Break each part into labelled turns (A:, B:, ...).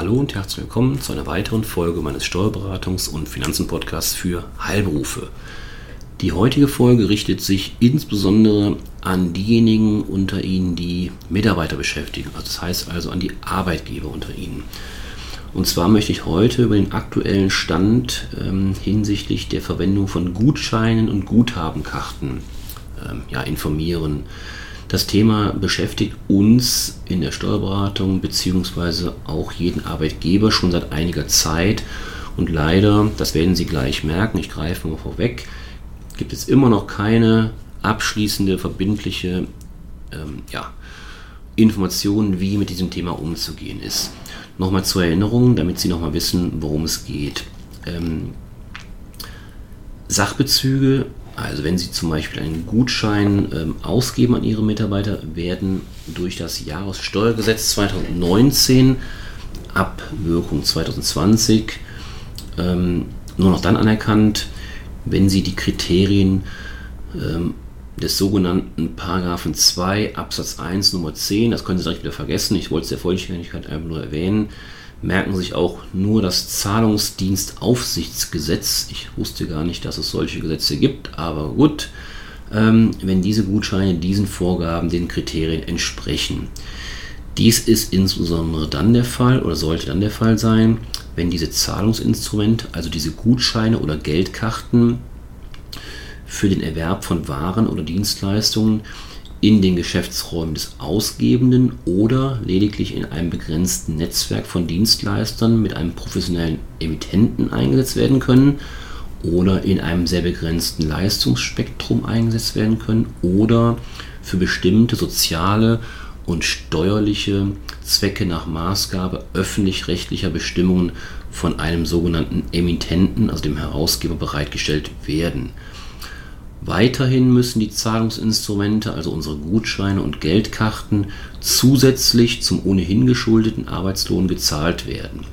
A: Hallo und herzlich willkommen zu einer weiteren Folge meines Steuerberatungs- und Finanzen-Podcasts für Heilberufe. Die heutige Folge richtet sich insbesondere an diejenigen unter Ihnen, die Mitarbeiter beschäftigen. Also das heißt also an die Arbeitgeber unter Ihnen. Und zwar möchte ich heute über den aktuellen Stand ähm, hinsichtlich der Verwendung von Gutscheinen und Guthabenkarten ähm, ja, informieren. Das Thema beschäftigt uns in der Steuerberatung bzw. auch jeden Arbeitgeber schon seit einiger Zeit. Und leider, das werden Sie gleich merken, ich greife mal vorweg, gibt es immer noch keine abschließende, verbindliche ähm, ja, Informationen, wie mit diesem Thema umzugehen ist. Nochmal zur Erinnerung, damit Sie nochmal wissen, worum es geht. Ähm, Sachbezüge also wenn Sie zum Beispiel einen Gutschein ähm, ausgeben an Ihre Mitarbeiter, werden durch das Jahressteuergesetz 2019 ab Wirkung 2020 ähm, nur noch dann anerkannt, wenn Sie die Kriterien ähm, des sogenannten Paragraphen 2 Absatz 1 Nummer 10, das können Sie direkt wieder vergessen, ich wollte es der Vollständigkeit einfach nur erwähnen, merken sich auch nur das Zahlungsdienstaufsichtsgesetz. Ich wusste gar nicht, dass es solche Gesetze gibt, aber gut, ähm, wenn diese Gutscheine diesen Vorgaben, den Kriterien entsprechen. Dies ist insbesondere dann der Fall oder sollte dann der Fall sein, wenn diese Zahlungsinstrumente, also diese Gutscheine oder Geldkarten für den Erwerb von Waren oder Dienstleistungen in den Geschäftsräumen des Ausgebenden oder lediglich in einem begrenzten Netzwerk von Dienstleistern mit einem professionellen Emittenten eingesetzt werden können oder in einem sehr begrenzten Leistungsspektrum eingesetzt werden können oder für bestimmte soziale und steuerliche Zwecke nach Maßgabe öffentlich-rechtlicher Bestimmungen von einem sogenannten Emittenten, also dem Herausgeber, bereitgestellt werden. Weiterhin müssen die Zahlungsinstrumente, also unsere Gutscheine und Geldkarten, zusätzlich zum ohnehin geschuldeten Arbeitslohn gezahlt werden.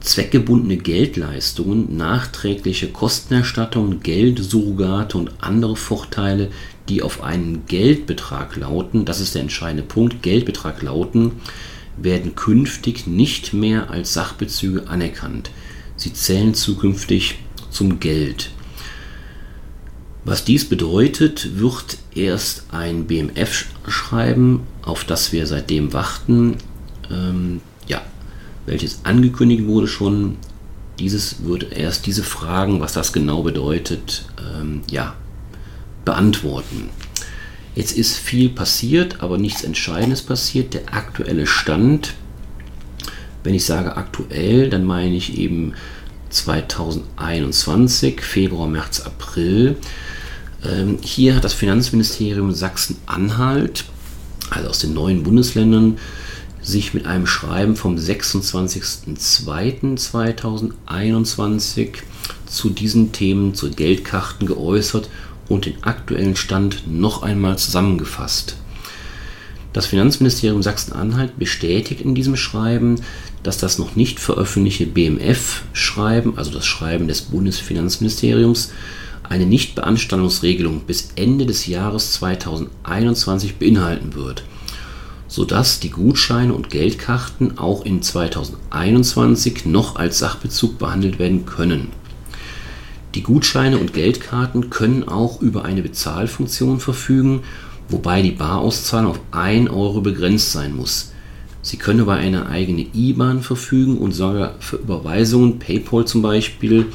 A: Zweckgebundene Geldleistungen, nachträgliche Kostenerstattungen, Geldsurrogate und andere Vorteile, die auf einen Geldbetrag lauten, das ist der entscheidende Punkt, Geldbetrag lauten, werden künftig nicht mehr als Sachbezüge anerkannt. Sie zählen zukünftig zum Geld. Was dies bedeutet, wird erst ein BMF-Schreiben, auf das wir seitdem warten, ähm, ja, welches angekündigt wurde schon. Dieses wird erst diese Fragen, was das genau bedeutet, ähm, ja, beantworten. Jetzt ist viel passiert, aber nichts Entscheidendes passiert. Der aktuelle Stand, wenn ich sage aktuell, dann meine ich eben 2021, Februar, März, April. Ähm, hier hat das Finanzministerium Sachsen-Anhalt, also aus den neuen Bundesländern, sich mit einem Schreiben vom 26.02.2021 zu diesen Themen, zu Geldkarten geäußert und den aktuellen Stand noch einmal zusammengefasst. Das Finanzministerium Sachsen-Anhalt bestätigt in diesem Schreiben, dass das noch nicht veröffentlichte BMF-Schreiben, also das Schreiben des Bundesfinanzministeriums, eine Nichtbeanstandungsregelung bis Ende des Jahres 2021 beinhalten wird, sodass die Gutscheine und Geldkarten auch in 2021 noch als Sachbezug behandelt werden können. Die Gutscheine und Geldkarten können auch über eine Bezahlfunktion verfügen, wobei die Barauszahlung auf 1 Euro begrenzt sein muss. Sie können über eine eigene IBAN verfügen und sogar für Überweisungen, PayPal zum Beispiel,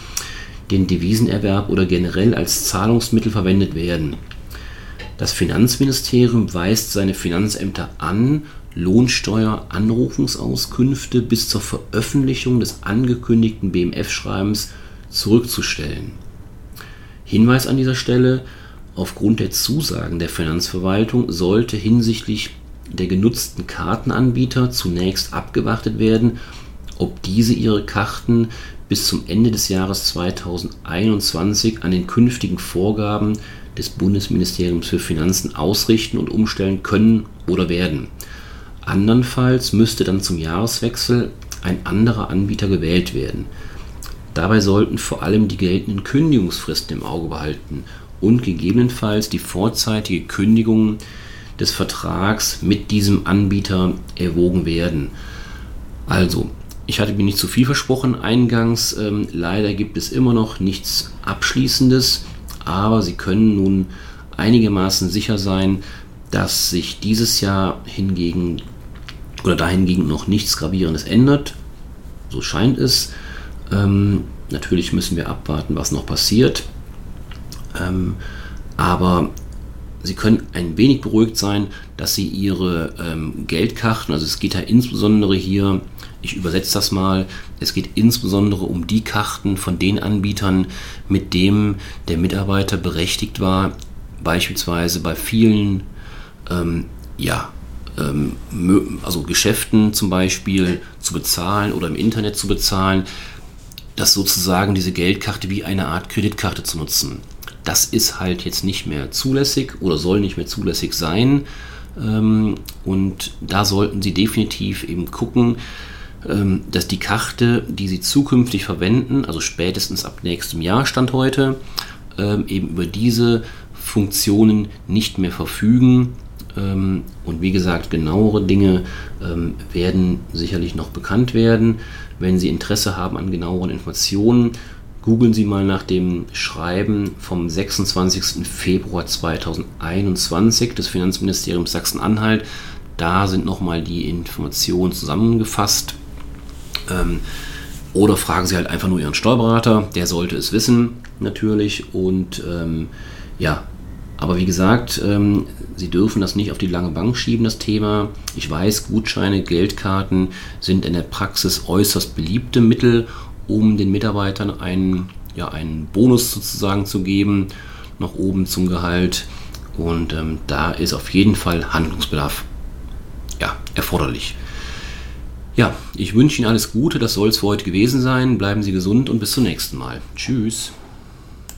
A: den Devisenerwerb oder generell als Zahlungsmittel verwendet werden. Das Finanzministerium weist seine Finanzämter an, Lohnsteuer-Anrufungsauskünfte bis zur Veröffentlichung des angekündigten BMF-Schreibens zurückzustellen. Hinweis an dieser Stelle, aufgrund der Zusagen der Finanzverwaltung sollte hinsichtlich der genutzten Kartenanbieter zunächst abgewartet werden, ob diese ihre Karten bis zum Ende des Jahres 2021 an den künftigen Vorgaben des Bundesministeriums für Finanzen ausrichten und umstellen können oder werden. Andernfalls müsste dann zum Jahreswechsel ein anderer Anbieter gewählt werden. Dabei sollten vor allem die geltenden Kündigungsfristen im Auge behalten und gegebenenfalls die vorzeitige Kündigung des Vertrags mit diesem Anbieter erwogen werden. Also, ich hatte mir nicht zu viel versprochen eingangs. Ähm, leider gibt es immer noch nichts Abschließendes, aber Sie können nun einigermaßen sicher sein, dass sich dieses Jahr hingegen oder dahingegen noch nichts Gravierendes ändert. So scheint es. Ähm, natürlich müssen wir abwarten, was noch passiert. Ähm, aber Sie können ein wenig beruhigt sein, dass Sie Ihre ähm, Geldkarten, also es geht ja insbesondere hier, ich übersetze das mal, es geht insbesondere um die Karten von den Anbietern, mit dem der Mitarbeiter berechtigt war, beispielsweise bei vielen ähm, ja, ähm, also Geschäften zum Beispiel zu bezahlen oder im Internet zu bezahlen, dass sozusagen diese Geldkarte wie eine Art Kreditkarte zu nutzen. Das ist halt jetzt nicht mehr zulässig oder soll nicht mehr zulässig sein. Ähm, und da sollten Sie definitiv eben gucken, ähm, dass die Karte, die Sie zukünftig verwenden, also spätestens ab nächstem Jahr Stand heute, ähm, eben über diese Funktionen nicht mehr verfügen. Und wie gesagt, genauere Dinge werden sicherlich noch bekannt werden. Wenn Sie Interesse haben an genaueren Informationen, Googeln Sie mal nach dem Schreiben vom 26. Februar 2021 des Finanzministeriums Sachsen-Anhalt. Da sind nochmal die Informationen zusammengefasst. Ähm, oder fragen Sie halt einfach nur Ihren Steuerberater, der sollte es wissen, natürlich. Und ähm, ja, aber wie gesagt, ähm, Sie dürfen das nicht auf die lange Bank schieben, das Thema. Ich weiß, Gutscheine, Geldkarten sind in der Praxis äußerst beliebte Mittel um den Mitarbeitern einen, ja, einen Bonus sozusagen zu geben, nach oben zum Gehalt. Und ähm, da ist auf jeden Fall Handlungsbedarf ja, erforderlich. Ja, ich wünsche Ihnen alles Gute, das soll es für heute gewesen sein. Bleiben Sie gesund und bis zum nächsten Mal. Tschüss.